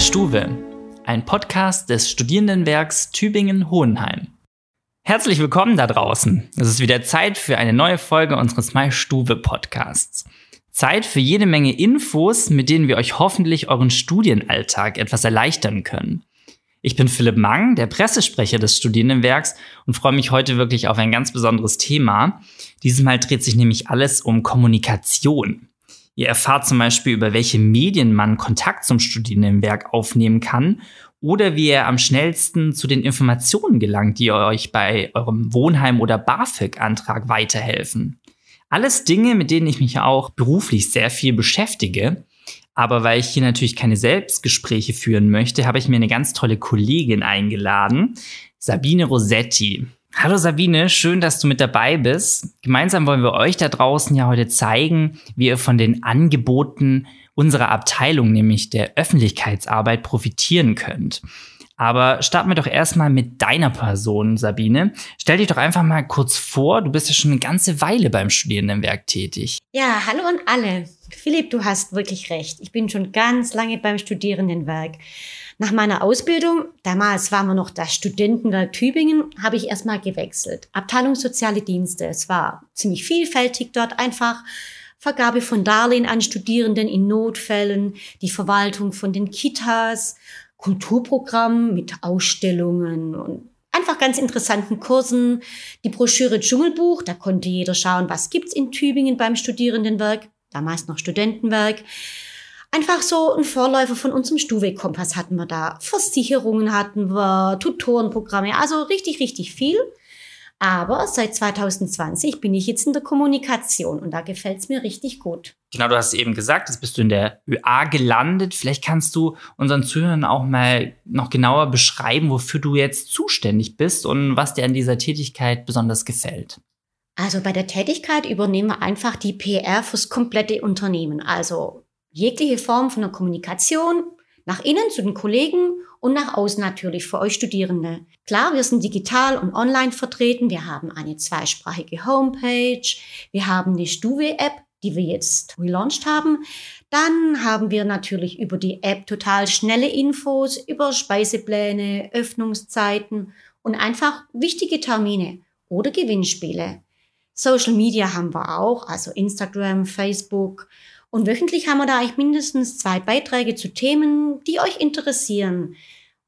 Stuwe, ein Podcast des Studierendenwerks Tübingen-Hohenheim. Herzlich willkommen da draußen. Es ist wieder Zeit für eine neue Folge unseres My Stuwe Podcasts. Zeit für jede Menge Infos, mit denen wir euch hoffentlich euren Studienalltag etwas erleichtern können. Ich bin Philipp Mang, der Pressesprecher des Studierendenwerks und freue mich heute wirklich auf ein ganz besonderes Thema. Dieses Mal dreht sich nämlich alles um Kommunikation. Ihr erfahrt zum Beispiel, über welche Medien man Kontakt zum Studierendenwerk aufnehmen kann oder wie ihr am schnellsten zu den Informationen gelangt, die euch bei eurem Wohnheim- oder BAföG-Antrag weiterhelfen. Alles Dinge, mit denen ich mich auch beruflich sehr viel beschäftige. Aber weil ich hier natürlich keine Selbstgespräche führen möchte, habe ich mir eine ganz tolle Kollegin eingeladen, Sabine Rossetti. Hallo Sabine, schön, dass du mit dabei bist. Gemeinsam wollen wir euch da draußen ja heute zeigen, wie ihr von den Angeboten unserer Abteilung, nämlich der Öffentlichkeitsarbeit, profitieren könnt. Aber starten wir doch erstmal mit deiner Person, Sabine. Stell dich doch einfach mal kurz vor. Du bist ja schon eine ganze Weile beim Studierendenwerk tätig. Ja, hallo an alle. Philipp, du hast wirklich recht. Ich bin schon ganz lange beim Studierendenwerk. Nach meiner Ausbildung, damals waren wir noch das Studentenwerk Tübingen, habe ich erstmal gewechselt. Abteilung Soziale Dienste. Es war ziemlich vielfältig dort einfach. Vergabe von Darlehen an Studierenden in Notfällen, die Verwaltung von den Kitas, Kulturprogramm mit Ausstellungen und einfach ganz interessanten Kursen. Die Broschüre Dschungelbuch, da konnte jeder schauen, was gibt's in Tübingen beim Studierendenwerk, damals noch Studentenwerk. Einfach so ein Vorläufer von unserem Stuhlwegkompass hatten wir da. Versicherungen hatten wir, Tutorenprogramme, also richtig, richtig viel. Aber seit 2020 bin ich jetzt in der Kommunikation und da gefällt es mir richtig gut. Genau, du hast eben gesagt, jetzt bist du in der ÖA gelandet. Vielleicht kannst du unseren Zuhörern auch mal noch genauer beschreiben, wofür du jetzt zuständig bist und was dir an dieser Tätigkeit besonders gefällt. Also bei der Tätigkeit übernehmen wir einfach die PR fürs komplette Unternehmen. Also jegliche Form von der Kommunikation nach innen zu den Kollegen und nach außen natürlich für euch Studierende. Klar, wir sind digital und online vertreten. Wir haben eine zweisprachige Homepage. Wir haben eine Stuwe-App, die wir jetzt relaunched haben. Dann haben wir natürlich über die App total schnelle Infos über Speisepläne, Öffnungszeiten und einfach wichtige Termine oder Gewinnspiele. Social Media haben wir auch, also Instagram, Facebook und wöchentlich haben wir da eigentlich mindestens zwei Beiträge zu Themen, die euch interessieren.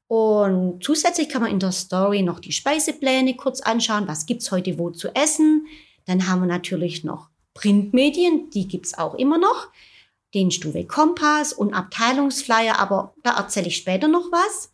Und zusätzlich kann man in der Story noch die Speisepläne kurz anschauen. Was gibt's heute wo zu essen? Dann haben wir natürlich noch Printmedien, die gibt's auch immer noch. Den Stuwe Kompass und Abteilungsflyer, aber da erzähle ich später noch was.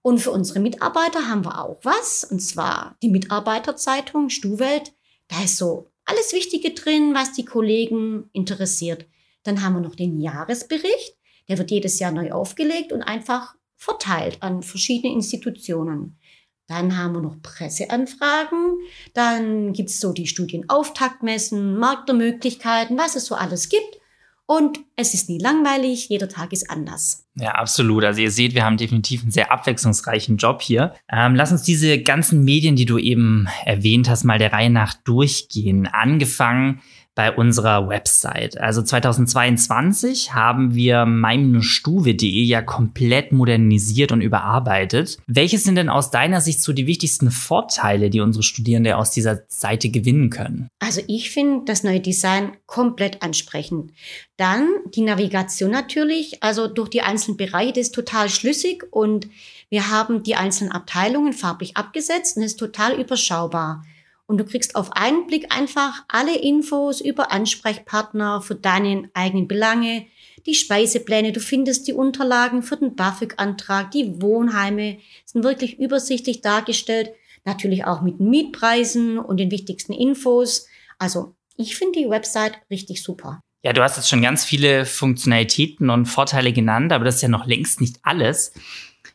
Und für unsere Mitarbeiter haben wir auch was, und zwar die Mitarbeiterzeitung Stuwelt. Da ist so alles Wichtige drin, was die Kollegen interessiert. Dann haben wir noch den Jahresbericht. Der wird jedes Jahr neu aufgelegt und einfach verteilt an verschiedene Institutionen. Dann haben wir noch Presseanfragen. Dann gibt es so die Studienauftaktmessen, Markt der Möglichkeiten, was es so alles gibt. Und es ist nie langweilig, jeder Tag ist anders. Ja, absolut. Also ihr seht, wir haben definitiv einen sehr abwechslungsreichen Job hier. Ähm, lass uns diese ganzen Medien, die du eben erwähnt hast, mal der Reihe nach durchgehen. Angefangen bei unserer Website. Also 2022 haben wir meinstuwe.de ja komplett modernisiert und überarbeitet. Welche sind denn aus deiner Sicht so die wichtigsten Vorteile, die unsere Studierende aus dieser Seite gewinnen können? Also ich finde das neue Design komplett ansprechend. Dann die Navigation natürlich, also durch die einzelnen Bereiche, ist total schlüssig und wir haben die einzelnen Abteilungen farblich abgesetzt und ist total überschaubar. Und du kriegst auf einen Blick einfach alle Infos über Ansprechpartner für deine eigenen Belange, die Speisepläne, du findest die Unterlagen für den BAföG-Antrag, die Wohnheime sind wirklich übersichtlich dargestellt, natürlich auch mit Mietpreisen und den wichtigsten Infos. Also ich finde die Website richtig super. Ja, du hast jetzt schon ganz viele Funktionalitäten und Vorteile genannt, aber das ist ja noch längst nicht alles.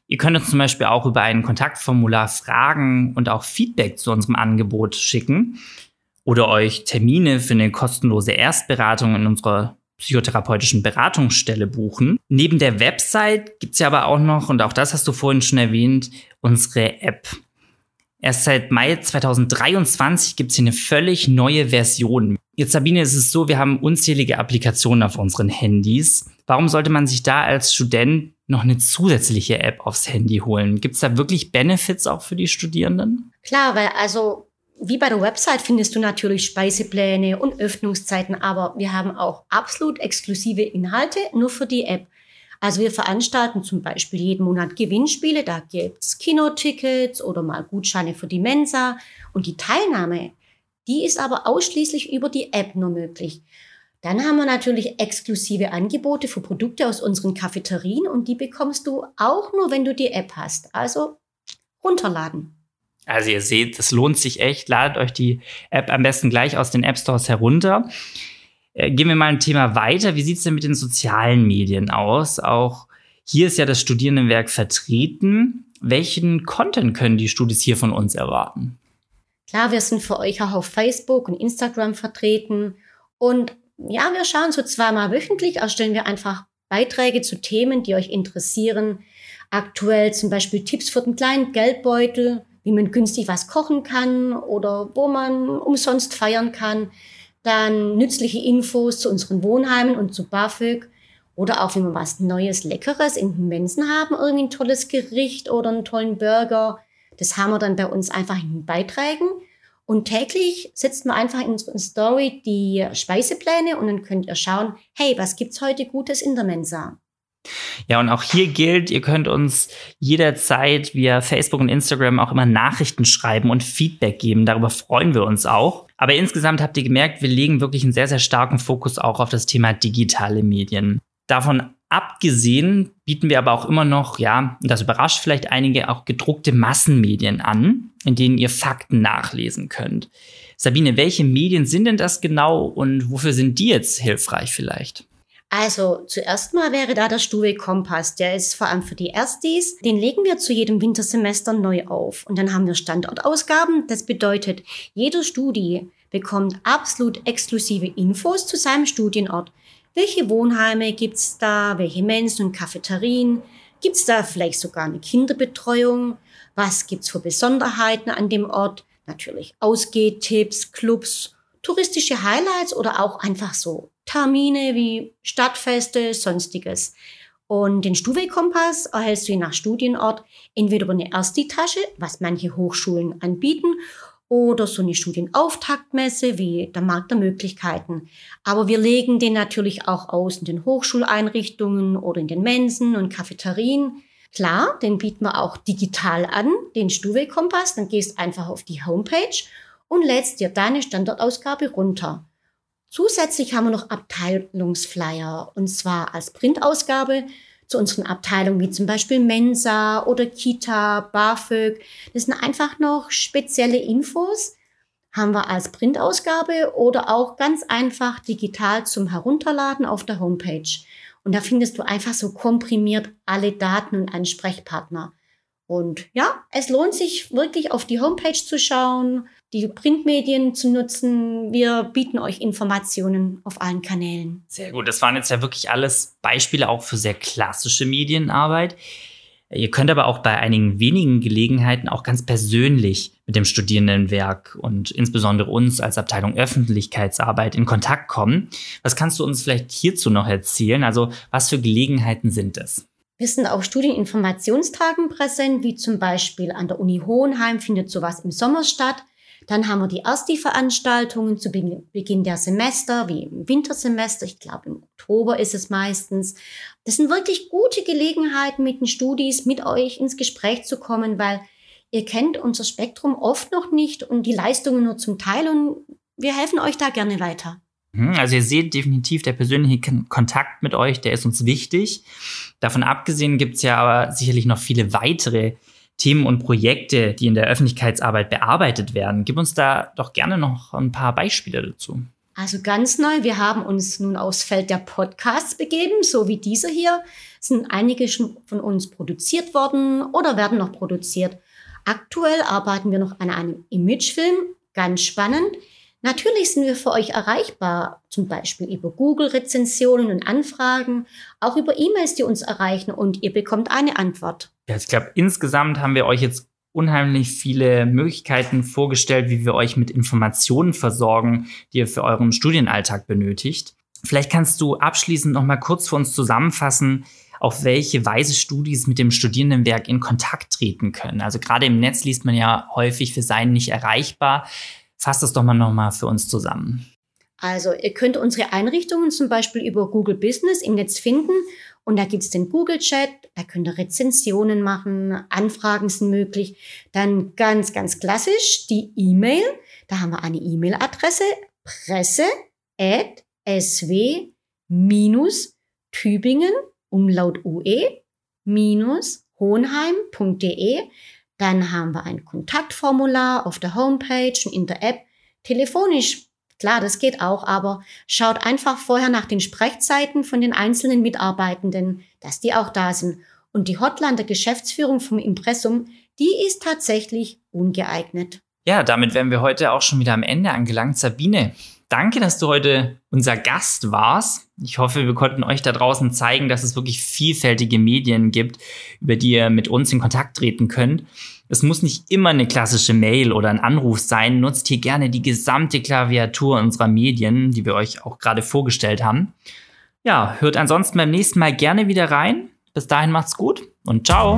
Ihr könnt uns zum Beispiel auch über ein Kontaktformular Fragen und auch Feedback zu unserem Angebot schicken oder euch Termine für eine kostenlose Erstberatung in unserer psychotherapeutischen Beratungsstelle buchen. Neben der Website gibt's ja aber auch noch, und auch das hast du vorhin schon erwähnt, unsere App. Erst seit Mai 2023 gibt's hier eine völlig neue Version. Jetzt, Sabine, ist es so, wir haben unzählige Applikationen auf unseren Handys. Warum sollte man sich da als Student noch eine zusätzliche App aufs Handy holen? Gibt es da wirklich Benefits auch für die Studierenden? Klar, weil also wie bei der Website findest du natürlich Speisepläne und Öffnungszeiten, aber wir haben auch absolut exklusive Inhalte nur für die App. Also wir veranstalten zum Beispiel jeden Monat Gewinnspiele, da gibt's Kinotickets oder mal Gutscheine für die Mensa und die Teilnahme, die ist aber ausschließlich über die App nur möglich. Dann haben wir natürlich exklusive Angebote für Produkte aus unseren Cafeterien und die bekommst du auch nur, wenn du die App hast. Also runterladen. Also ihr seht, es lohnt sich echt. Ladet euch die App am besten gleich aus den App Stores herunter. Äh, gehen wir mal ein Thema weiter. Wie sieht es denn mit den sozialen Medien aus? Auch hier ist ja das Studierendenwerk vertreten. Welchen Content können die Studis hier von uns erwarten? Klar, wir sind für euch auch auf Facebook und Instagram vertreten. Und ja, wir schauen so zweimal wöchentlich, erstellen wir einfach Beiträge zu Themen, die euch interessieren. Aktuell zum Beispiel Tipps für den kleinen Geldbeutel, wie man günstig was kochen kann oder wo man umsonst feiern kann. Dann nützliche Infos zu unseren Wohnheimen und zu BAföG. Oder auch, wenn wir was Neues, Leckeres in den Mensen haben, irgendwie ein tolles Gericht oder einen tollen Burger. Das haben wir dann bei uns einfach in den Beiträgen. Und täglich setzt man einfach in unsere Story die Speisepläne und dann könnt ihr schauen, hey, was gibt's heute Gutes in der Mensa? Ja, und auch hier gilt, ihr könnt uns jederzeit via Facebook und Instagram auch immer Nachrichten schreiben und Feedback geben. Darüber freuen wir uns auch. Aber insgesamt habt ihr gemerkt, wir legen wirklich einen sehr, sehr starken Fokus auch auf das Thema digitale Medien. Davon abgesehen bieten wir aber auch immer noch, ja, und das überrascht vielleicht einige, auch gedruckte Massenmedien an, in denen ihr Fakten nachlesen könnt. Sabine, welche Medien sind denn das genau und wofür sind die jetzt hilfreich vielleicht? Also zuerst mal wäre da der Stuwe Kompass. Der ist vor allem für die Erstis. Den legen wir zu jedem Wintersemester neu auf. Und dann haben wir Standortausgaben. Das bedeutet, jeder Studi bekommt absolut exklusive Infos zu seinem Studienort. Welche Wohnheime gibt's da? Welche Mensen und Cafeterien? Gibt's da vielleicht sogar eine Kinderbetreuung? Was gibt's für Besonderheiten an dem Ort? Natürlich Ausgehtipps, Clubs, touristische Highlights oder auch einfach so Termine wie Stadtfeste, sonstiges. Und den Stuwe-Kompass erhältst du je nach Studienort entweder über eine Ersti-Tasche, was manche Hochschulen anbieten, oder so eine Studienauftaktmesse wie der Markt der Möglichkeiten. Aber wir legen den natürlich auch aus in den Hochschuleinrichtungen oder in den Mensen und Cafeterien. Klar, den bieten wir auch digital an, den Stuwe-Kompass. Dann gehst einfach auf die Homepage und lädst dir deine Standortausgabe runter. Zusätzlich haben wir noch Abteilungsflyer und zwar als Printausgabe zu unseren Abteilungen wie zum Beispiel Mensa oder Kita, BAföG. Das sind einfach noch spezielle Infos, haben wir als Printausgabe oder auch ganz einfach digital zum Herunterladen auf der Homepage. Und da findest du einfach so komprimiert alle Daten und Ansprechpartner. Und ja, es lohnt sich wirklich auf die Homepage zu schauen, die Printmedien zu nutzen. Wir bieten euch Informationen auf allen Kanälen. Sehr gut. Das waren jetzt ja wirklich alles Beispiele auch für sehr klassische Medienarbeit. Ihr könnt aber auch bei einigen wenigen Gelegenheiten auch ganz persönlich mit dem Studierendenwerk und insbesondere uns als Abteilung Öffentlichkeitsarbeit in Kontakt kommen. Was kannst du uns vielleicht hierzu noch erzählen? Also was für Gelegenheiten sind es? Wir sind auf Studieninformationstagen präsent, wie zum Beispiel an der Uni Hohenheim findet sowas im Sommer statt. Dann haben wir die Ersti-Veranstaltungen zu Beginn der Semester, wie im Wintersemester. Ich glaube, im Oktober ist es meistens. Das sind wirklich gute Gelegenheiten, mit den Studis, mit euch ins Gespräch zu kommen, weil ihr kennt unser Spektrum oft noch nicht und die Leistungen nur zum Teil und wir helfen euch da gerne weiter. Mhm, also ihr seht definitiv, der persönliche Kontakt mit euch, der ist uns wichtig. Davon abgesehen gibt es ja aber sicherlich noch viele weitere Themen und Projekte, die in der Öffentlichkeitsarbeit bearbeitet werden. Gib uns da doch gerne noch ein paar Beispiele dazu. Also ganz neu, wir haben uns nun aufs Feld der Podcasts begeben, so wie dieser hier. Sind einige schon von uns produziert worden oder werden noch produziert. Aktuell arbeiten wir noch an einem Imagefilm, ganz spannend. Natürlich sind wir für euch erreichbar, zum Beispiel über Google-Rezensionen und Anfragen, auch über E-Mails, die uns erreichen und ihr bekommt eine Antwort. Ja, ich glaube, insgesamt haben wir euch jetzt unheimlich viele Möglichkeiten vorgestellt, wie wir euch mit Informationen versorgen, die ihr für euren Studienalltag benötigt. Vielleicht kannst du abschließend noch mal kurz für uns zusammenfassen, auf welche Weise Studis mit dem Studierendenwerk in Kontakt treten können. Also gerade im Netz liest man ja häufig für sein nicht erreichbar. Fass das doch mal noch mal für uns zusammen. Also ihr könnt unsere Einrichtungen zum Beispiel über Google Business im Netz finden und da gibt's den Google Chat, da könnt ihr Rezensionen machen, Anfragen sind möglich. Dann ganz, ganz klassisch die E-Mail. Da haben wir eine E-Mail-Adresse presse at sw-tübingen umlaut ue minus hohenheim.de. Dann haben wir ein Kontaktformular auf der Homepage und in der App. Telefonisch, klar, das geht auch, aber schaut einfach vorher nach den Sprechzeiten von den einzelnen Mitarbeitenden, dass die auch da sind. Und die Hotline der Geschäftsführung vom Impressum, die ist tatsächlich ungeeignet. Ja, damit wären wir heute auch schon wieder am Ende angelangt. Sabine, Danke, dass du heute unser Gast warst. Ich hoffe, wir konnten euch da draußen zeigen, dass es wirklich vielfältige Medien gibt, über die ihr mit uns in Kontakt treten könnt. Es muss nicht immer eine klassische Mail oder ein Anruf sein. Nutzt hier gerne die gesamte Klaviatur unserer Medien, die wir euch auch gerade vorgestellt haben. Ja, hört ansonsten beim nächsten Mal gerne wieder rein. Bis dahin macht's gut und ciao.